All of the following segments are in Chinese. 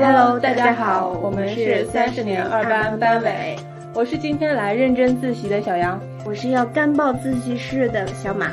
Hello，大家好，我们是三十年二班班委，我是今天来认真自习的小杨，我是要干报自习室的小马。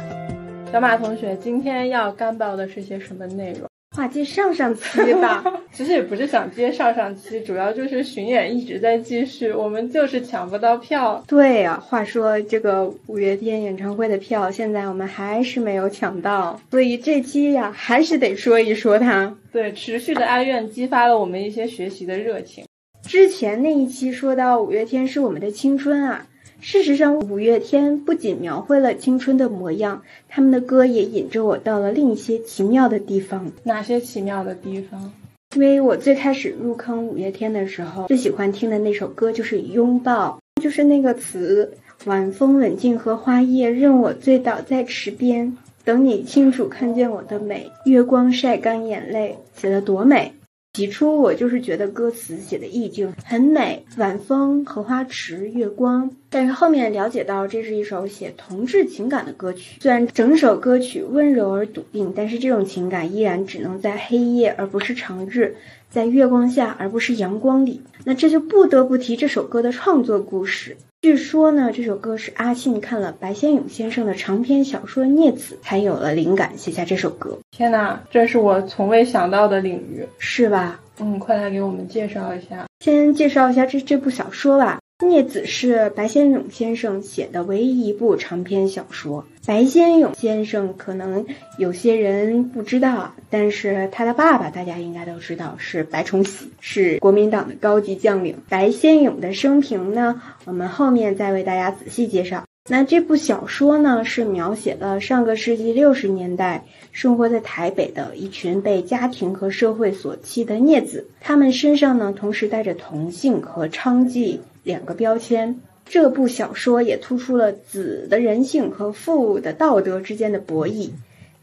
小马同学，今天要干报的是些什么内容？画接上上期吧，其实也不是想接上上期，主要就是巡演一直在继续，我们就是抢不到票。对呀，话说这个五月天演唱会的票，现在我们还是没有抢到，所以这期呀，还是得说一说它。对，持续的哀怨激发了我们一些学习的热情。之前那一期说到五月天是我们的青春啊。事实上，五月天不仅描绘了青春的模样，他们的歌也引着我到了另一些奇妙的地方。哪些奇妙的地方？因为我最开始入坑五月天的时候，最喜欢听的那首歌就是《拥抱》，就是那个词“晚风吻尽荷花叶，任我醉倒在池边，等你清楚看见我的美，月光晒干眼泪”，写的多美。起初我就是觉得歌词写的意境很美，晚风、荷花池、月光。但是后面了解到这是一首写同志情感的歌曲，虽然整首歌曲温柔而笃定，但是这种情感依然只能在黑夜而不是长日，在月光下而不是阳光里。那这就不得不提这首歌的创作故事。据说呢，这首歌是阿信看了白先勇先生的长篇小说《孽子》，才有了灵感写下这首歌。天哪，这是我从未想到的领域，是吧？嗯，快来给我们介绍一下。先介绍一下这这部小说吧。《孽子》是白先勇先生写的唯一一部长篇小说。白先勇先生可能有些人不知道，但是他的爸爸大家应该都知道，是白崇禧，是国民党的高级将领。白先勇的生平呢，我们后面再为大家仔细介绍。那这部小说呢，是描写了上个世纪六十年代生活在台北的一群被家庭和社会所弃的孽子，他们身上呢，同时带着同性和娼妓两个标签。这部小说也突出了子的人性和父的道德之间的博弈，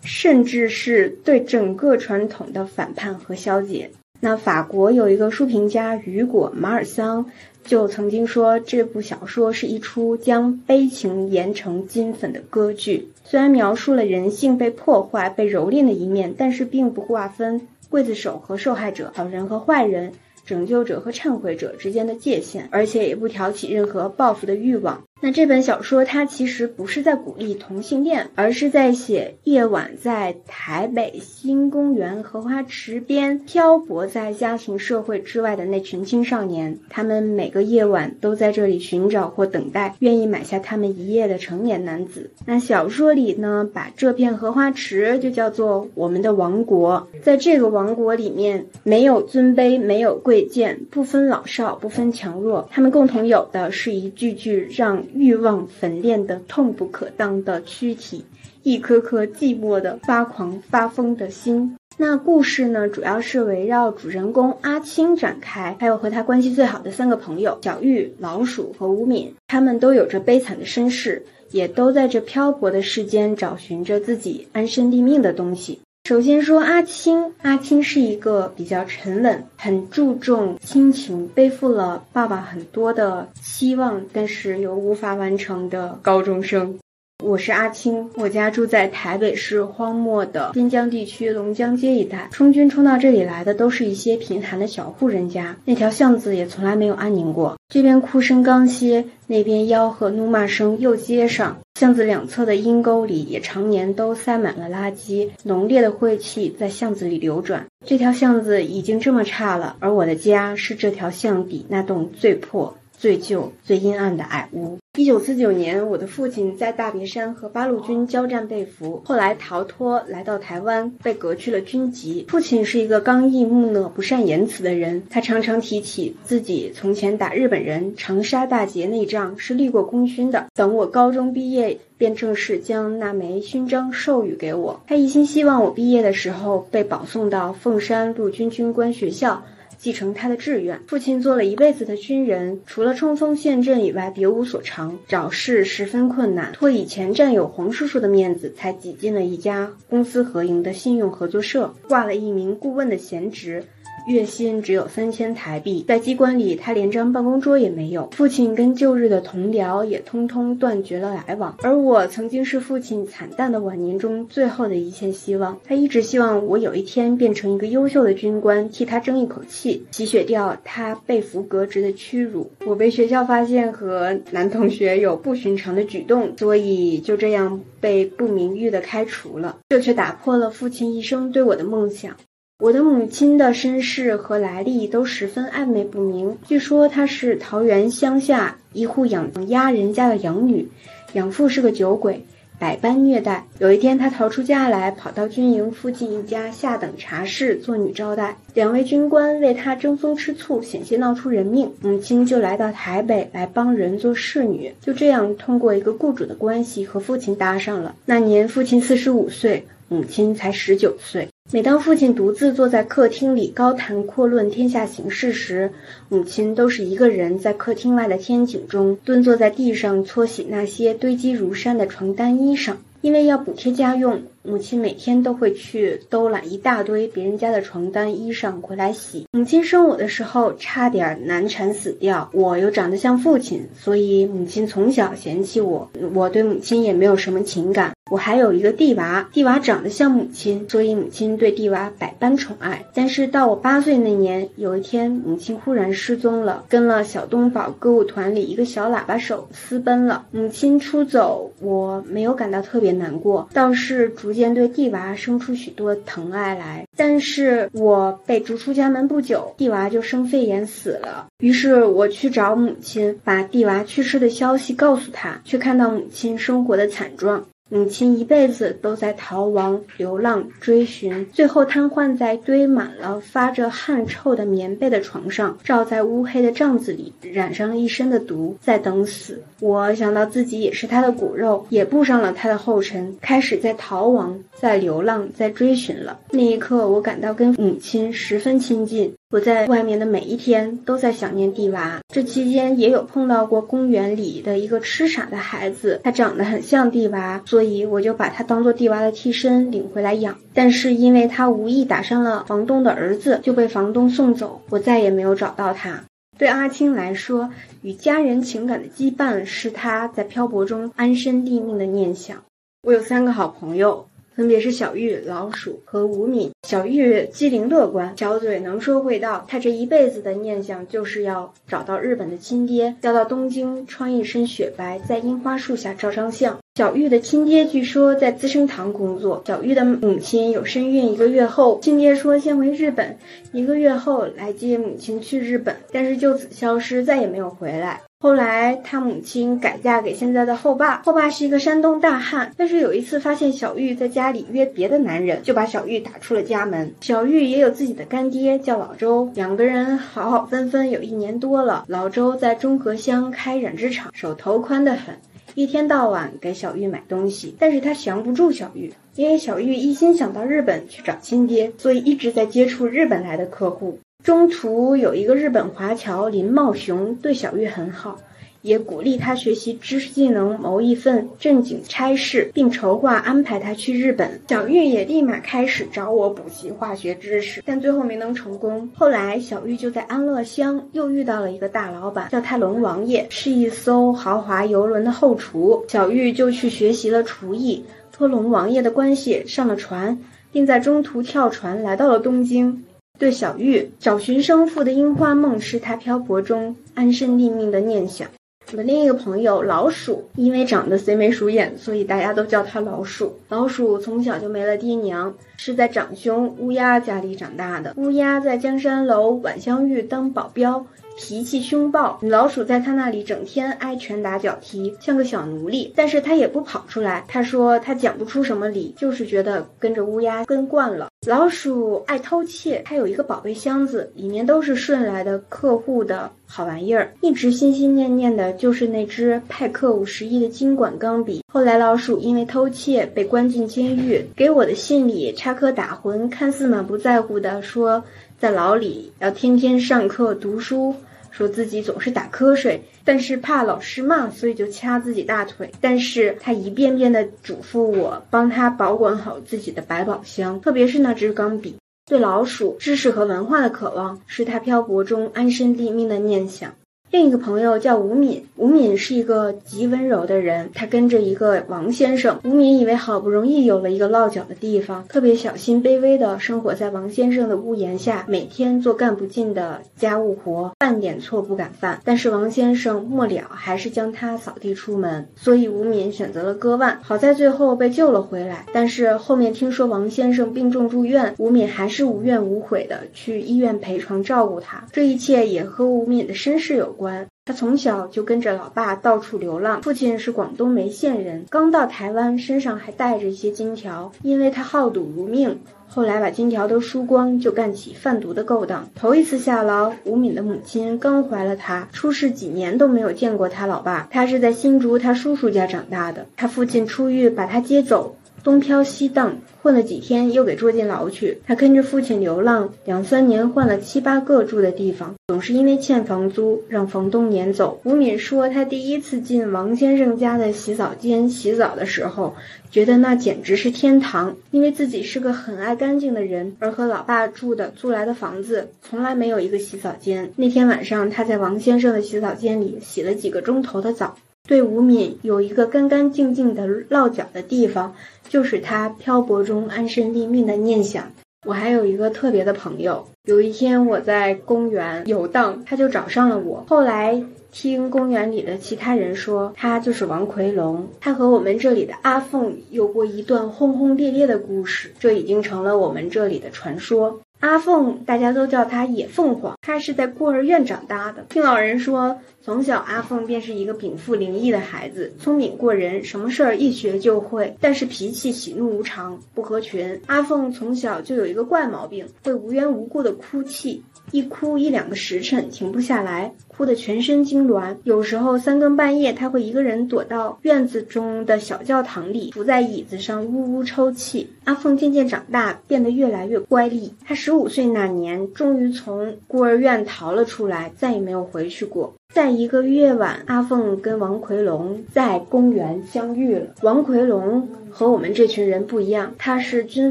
甚至是对整个传统的反叛和消解。那法国有一个书评家雨果·马尔桑。就曾经说，这部小说是一出将悲情研成金粉的歌剧。虽然描述了人性被破坏、被蹂躏的一面，但是并不划分刽子手和受害者、好人和坏人、拯救者和忏悔者之间的界限，而且也不挑起任何报复的欲望。那这本小说它其实不是在鼓励同性恋，而是在写夜晚在台北新公园荷花池边漂泊在家庭社会之外的那群青少年。他们每个夜晚都在这里寻找或等待愿意买下他们一夜的成年男子。那小说里呢，把这片荷花池就叫做我们的王国。在这个王国里面，没有尊卑，没有贵贱，不分老少，不分强弱，他们共同有的是一句句让。欲望粉炼的痛不可当的躯体，一颗颗寂寞的发狂发疯的心。那故事呢，主要是围绕主人公阿青展开，还有和他关系最好的三个朋友小玉、老鼠和吴敏。他们都有着悲惨的身世，也都在这漂泊的世间找寻着自己安身立命的东西。首先说阿青，阿青是一个比较沉稳、很注重亲情、背负了爸爸很多的期望，但是又无法完成的高中生。我是阿青，我家住在台北市荒漠的边疆地区龙江街一带。充军冲到这里来的都是一些贫寒的小户人家，那条巷子也从来没有安宁过。这边哭声刚歇，那边吆喝怒骂声又接上。巷子两侧的阴沟里也常年都塞满了垃圾，浓烈的晦气在巷子里流转。这条巷子已经这么差了，而我的家是这条巷底那栋最破。最旧、最阴暗的矮屋。一九四九年，我的父亲在大别山和八路军交战被俘，后来逃脱来到台湾，被革去了军籍。父亲是一个刚毅木讷、不善言辞的人，他常常提起自己从前打日本人长沙大捷那仗是立过功勋的。等我高中毕业，便正式将那枚勋章授予给我。他一心希望我毕业的时候被保送到凤山陆军军官学校。继承他的志愿，父亲做了一辈子的军人，除了冲锋陷阵以外，别无所长，找事十分困难。托以前战友黄叔叔的面子，才挤进了一家公私合营的信用合作社，挂了一名顾问的闲职。月薪只有三千台币，在机关里他连张办公桌也没有。父亲跟旧日的同僚也通通断绝了来往，而我曾经是父亲惨淡的晚年中最后的一线希望。他一直希望我有一天变成一个优秀的军官，替他争一口气，洗雪掉他被俘革职的屈辱。我被学校发现和男同学有不寻常的举动，所以就这样被不名誉的开除了。这却打破了父亲一生对我的梦想。我的母亲的身世和来历都十分暧昧不明。据说她是桃园乡下一户养鸭人家的养女，养父是个酒鬼，百般虐待。有一天，他逃出家来，跑到军营附近一家下等茶室做女招待。两位军官为他争风吃醋，险些闹出人命。母亲就来到台北来帮人做侍女，就这样通过一个雇主的关系和父亲搭上了。那年，父亲四十五岁，母亲才十九岁。每当父亲独自坐在客厅里高谈阔论天下形势时，母亲都是一个人在客厅外的天井中蹲坐在地上搓洗那些堆积如山的床单衣裳，因为要补贴家用。母亲每天都会去兜揽一大堆别人家的床单衣裳回来洗。母亲生我的时候差点难产死掉，我又长得像父亲，所以母亲从小嫌弃我。我对母亲也没有什么情感。我还有一个弟娃，弟娃长得像母亲，所以母亲对弟娃百般宠爱。但是到我八岁那年，有一天母亲忽然失踪了，跟了小东宝歌舞团里一个小喇叭手私奔了。母亲出走，我没有感到特别难过，倒是逐。渐对弟娃生出许多疼爱来，但是我被逐出家门不久，弟娃就生肺炎死了。于是我去找母亲，把弟娃去世的消息告诉她，却看到母亲生活的惨状。母亲一辈子都在逃亡、流浪、追寻，最后瘫痪在堆满了发着汗臭的棉被的床上，罩在乌黑的帐子里，染上了一身的毒，在等死。我想到自己也是他的骨肉，也步上了他的后尘，开始在逃亡、在流浪、在追寻了。那一刻，我感到跟母亲十分亲近。我在外面的每一天都在想念蒂娃。这期间也有碰到过公园里的一个痴傻的孩子，他长得很像蒂娃，所以我就把他当做蒂娃的替身领回来养。但是因为他无意打伤了房东的儿子，就被房东送走，我再也没有找到他。对阿青来说，与家人情感的羁绊是他在漂泊中安身立命的念想。我有三个好朋友。分别是小玉、老鼠和吴敏。小玉机灵乐观，小嘴能说会道。她这一辈子的念想就是要找到日本的亲爹，要到东京穿一身雪白，在樱花树下照张相。小玉的亲爹据说在资生堂工作。小玉的母亲有身孕，一个月后，亲爹说先回日本，一个月后来接母亲去日本，但是就此消失，再也没有回来。后来，他母亲改嫁给现在的后爸，后爸是一个山东大汉。但是有一次发现小玉在家里约别的男人，就把小玉打出了家门。小玉也有自己的干爹，叫老周，两个人好好分分有一年多了。老周在中和乡开染织厂，手头宽得很，一天到晚给小玉买东西。但是他降不住小玉，因为小玉一心想到日本去找亲爹，所以一直在接触日本来的客户。中途有一个日本华侨林茂雄对小玉很好，也鼓励他学习知识技能，谋一份正经差事，并筹划安排他去日本。小玉也立马开始找我补习化学知识，但最后没能成功。后来小玉就在安乐乡又遇到了一个大老板，叫他龙王爷，是一艘豪华游轮的后厨。小玉就去学习了厨艺，托龙王爷的关系上了船，并在中途跳船来到了东京。对小玉找寻生父的樱花梦是他漂泊中安身立命的念想。我的另一个朋友老鼠，因为长得贼眉鼠眼，所以大家都叫他老鼠。老鼠从小就没了爹娘，是在长兄乌鸦家里长大的。乌鸦在江山楼晚香玉当保镖。脾气凶暴，老鼠在他那里整天挨拳打脚踢，像个小奴隶。但是他也不跑出来。他说他讲不出什么理，就是觉得跟着乌鸦跟惯了。老鼠爱偷窃，他有一个宝贝箱子，里面都是顺来的客户的好玩意儿，一直心心念念的就是那只派克五十一的金管钢笔。后来老鼠因为偷窃被关进监狱，给我的信里插科打诨，看似满不在乎的说。在牢里要天天上课读书，说自己总是打瞌睡，但是怕老师骂，所以就掐自己大腿。但是他一遍遍的嘱咐我帮他保管好自己的百宝箱，特别是那支钢笔。对老鼠、知识和文化的渴望，是他漂泊中安身立命的念想。另一个朋友叫吴敏，吴敏是一个极温柔的人。他跟着一个王先生，吴敏以为好不容易有了一个落脚的地方，特别小心卑微的生活在王先生的屋檐下，每天做干不尽的家务活，半点错不敢犯。但是王先生末了还是将他扫地出门，所以吴敏选择了割腕。好在最后被救了回来。但是后面听说王先生病重住院，吴敏还是无怨无悔的去医院陪床照顾他。这一切也和吴敏的身世有关。他从小就跟着老爸到处流浪，父亲是广东梅县人，刚到台湾，身上还带着一些金条，因为他好赌如命，后来把金条都输光，就干起贩毒的勾当。头一次下牢，吴敏的母亲刚怀了他，出事几年都没有见过他老爸。他是在新竹他叔叔家长大的，他父亲出狱把他接走。东飘西荡，混了几天又给捉进牢去。他跟着父亲流浪，两三年换了七八个住的地方，总是因为欠房租让房东撵走。吴敏说，他第一次进王先生家的洗澡间洗澡的时候，觉得那简直是天堂，因为自己是个很爱干净的人，而和老爸住的租来的房子从来没有一个洗澡间。那天晚上，他在王先生的洗澡间里洗了几个钟头的澡。对吴敏有一个干干净净的落脚的地方，就是他漂泊中安身立命的念想。我还有一个特别的朋友，有一天我在公园游荡，他就找上了我。后来听公园里的其他人说，他就是王奎龙。他和我们这里的阿凤有过一段轰轰烈烈的故事，这已经成了我们这里的传说。阿凤，大家都叫她野凤凰。她是在孤儿院长大的。听老人说，从小阿凤便是一个禀赋灵异的孩子，聪明过人，什么事儿一学就会。但是脾气喜怒无常，不合群。阿凤从小就有一个怪毛病，会无缘无故的哭泣。一哭一两个时辰停不下来，哭得全身痉挛。有时候三更半夜，他会一个人躲到院子中的小教堂里，伏在椅子上呜呜抽泣。阿凤渐渐长大，变得越来越乖戾。他十五岁那年，终于从孤儿院逃了出来，再也没有回去过。在一个夜晚，阿凤跟王奎龙在公园相遇了。王奎龙和我们这群人不一样，他是军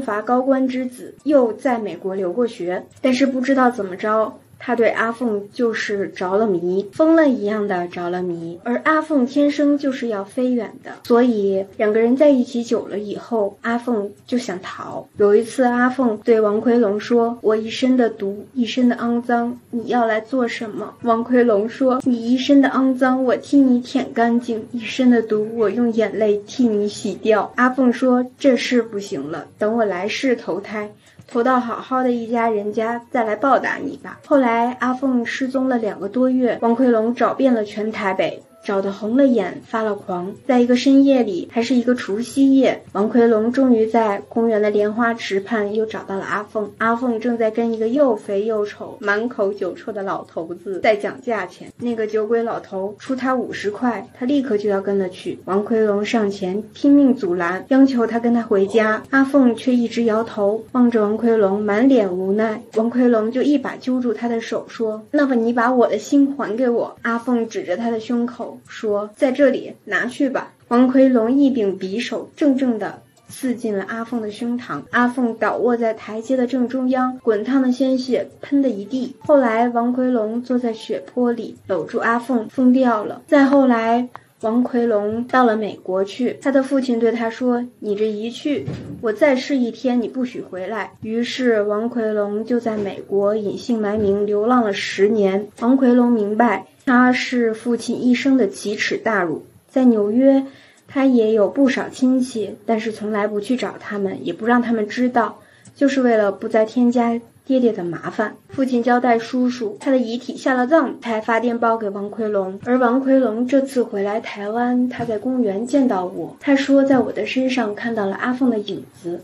阀高官之子，又在美国留过学，但是不知道怎么着。他对阿凤就是着了迷，疯了一样的着了迷。而阿凤天生就是要飞远的，所以两个人在一起久了以后，阿凤就想逃。有一次，阿凤对王奎龙说：“我一身的毒，一身的肮脏，你要来做什么？”王奎龙说：“你一身的肮脏，我替你舔干净；一身的毒，我用眼泪替你洗掉。”阿凤说：“这事不行了，等我来世投胎。”投到好好的一家人家，再来报答你吧。后来阿凤失踪了两个多月，王奎龙找遍了全台北。找得红了眼，发了狂。在一个深夜里，还是一个除夕夜，王奎龙终于在公园的莲花池畔又找到了阿凤。阿凤正在跟一个又肥又丑、满口酒臭的老头子在讲价钱。那个酒鬼老头出他五十块，他立刻就要跟了去。王奎龙上前拼命阻拦，央求他跟他回家。阿凤却一直摇头，望着王奎龙，满脸无奈。王奎龙就一把揪住他的手，说：“那么你把我的心还给我。”阿凤指着他的胸口。说：“在这里拿去吧。”王奎龙一柄匕首，正正的刺进了阿凤的胸膛。阿凤倒卧在台阶的正中央，滚烫的鲜血喷的一地。后来，王奎龙坐在血泊里，搂住阿凤，疯掉了。再后来，王奎龙到了美国去，他的父亲对他说：“你这一去，我再试一天，你不许回来。”于是，王奎龙就在美国隐姓埋名流浪了十年。王奎龙明白。他是父亲一生的奇耻大辱。在纽约，他也有不少亲戚，但是从来不去找他们，也不让他们知道，就是为了不再添加爹爹的麻烦。父亲交代叔叔，他的遗体下了葬，才发电报给王奎龙。而王奎龙这次回来台湾，他在公园见到我，他说在我的身上看到了阿凤的影子。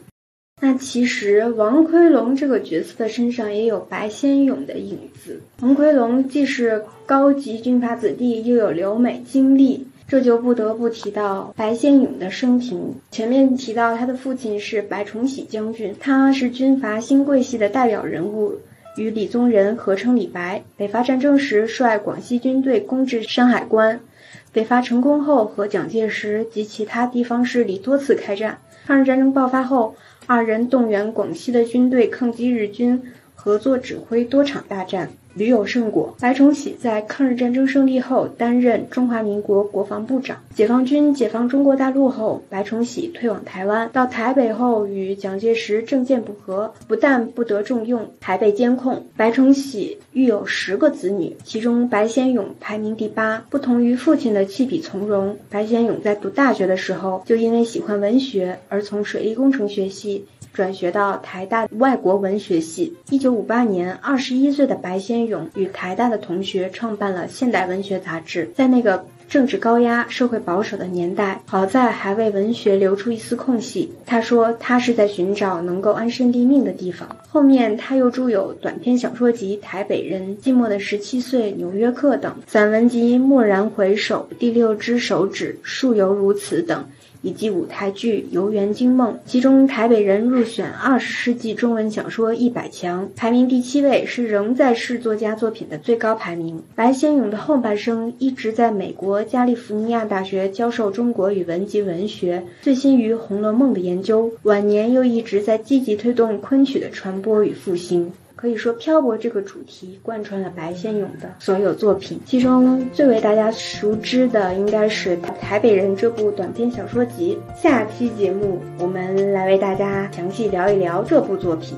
那其实王奎龙这个角色的身上也有白先勇的影子。王奎龙既是高级军阀子弟，又有留美经历，这就不得不提到白先勇的生平。前面提到他的父亲是白崇禧将军，他是军阀新贵系的代表人物，与李宗仁合称李白。北伐战争时率广西军队攻至山海关，北伐成功后和蒋介石及其他地方势力多次开战。抗日战争爆发后。二人动员广西的军队抗击日军，合作指挥多场大战。屡有胜果。白崇禧在抗日战争胜利后担任中华民国国防部长。解放军解放中国大陆后，白崇禧退往台湾。到台北后，与蒋介石政见不合，不但不得重用，还被监控。白崇禧育有十个子女，其中白先勇排名第八。不同于父亲的弃笔从戎，白先勇在读大学的时候就因为喜欢文学而从水利工程学系。转学到台大外国文学系。一九五八年，二十一岁的白先勇与台大的同学创办了《现代文学》杂志。在那个政治高压、社会保守的年代，好在还为文学留出一丝空隙。他说，他是在寻找能够安身立命的地方。后面，他又著有短篇小说集《台北人》《寂寞的十七岁》《纽约客》等，散文集《蓦然回首》《第六只手指》《树犹如此》等。以及舞台剧《游园惊梦》，其中《台北人》入选二十世纪中文小说一百强，排名第七位，是仍在世作家作品的最高排名。白先勇的后半生一直在美国加利福尼亚大学教授中国语文及文学，醉心于《红楼梦》的研究，晚年又一直在积极推动昆曲的传播与复兴。可以说，漂泊这个主题贯穿了白先勇的所有作品，其中最为大家熟知的应该是《台北人》这部短篇小说集。下期节目，我们来为大家详细聊一聊这部作品。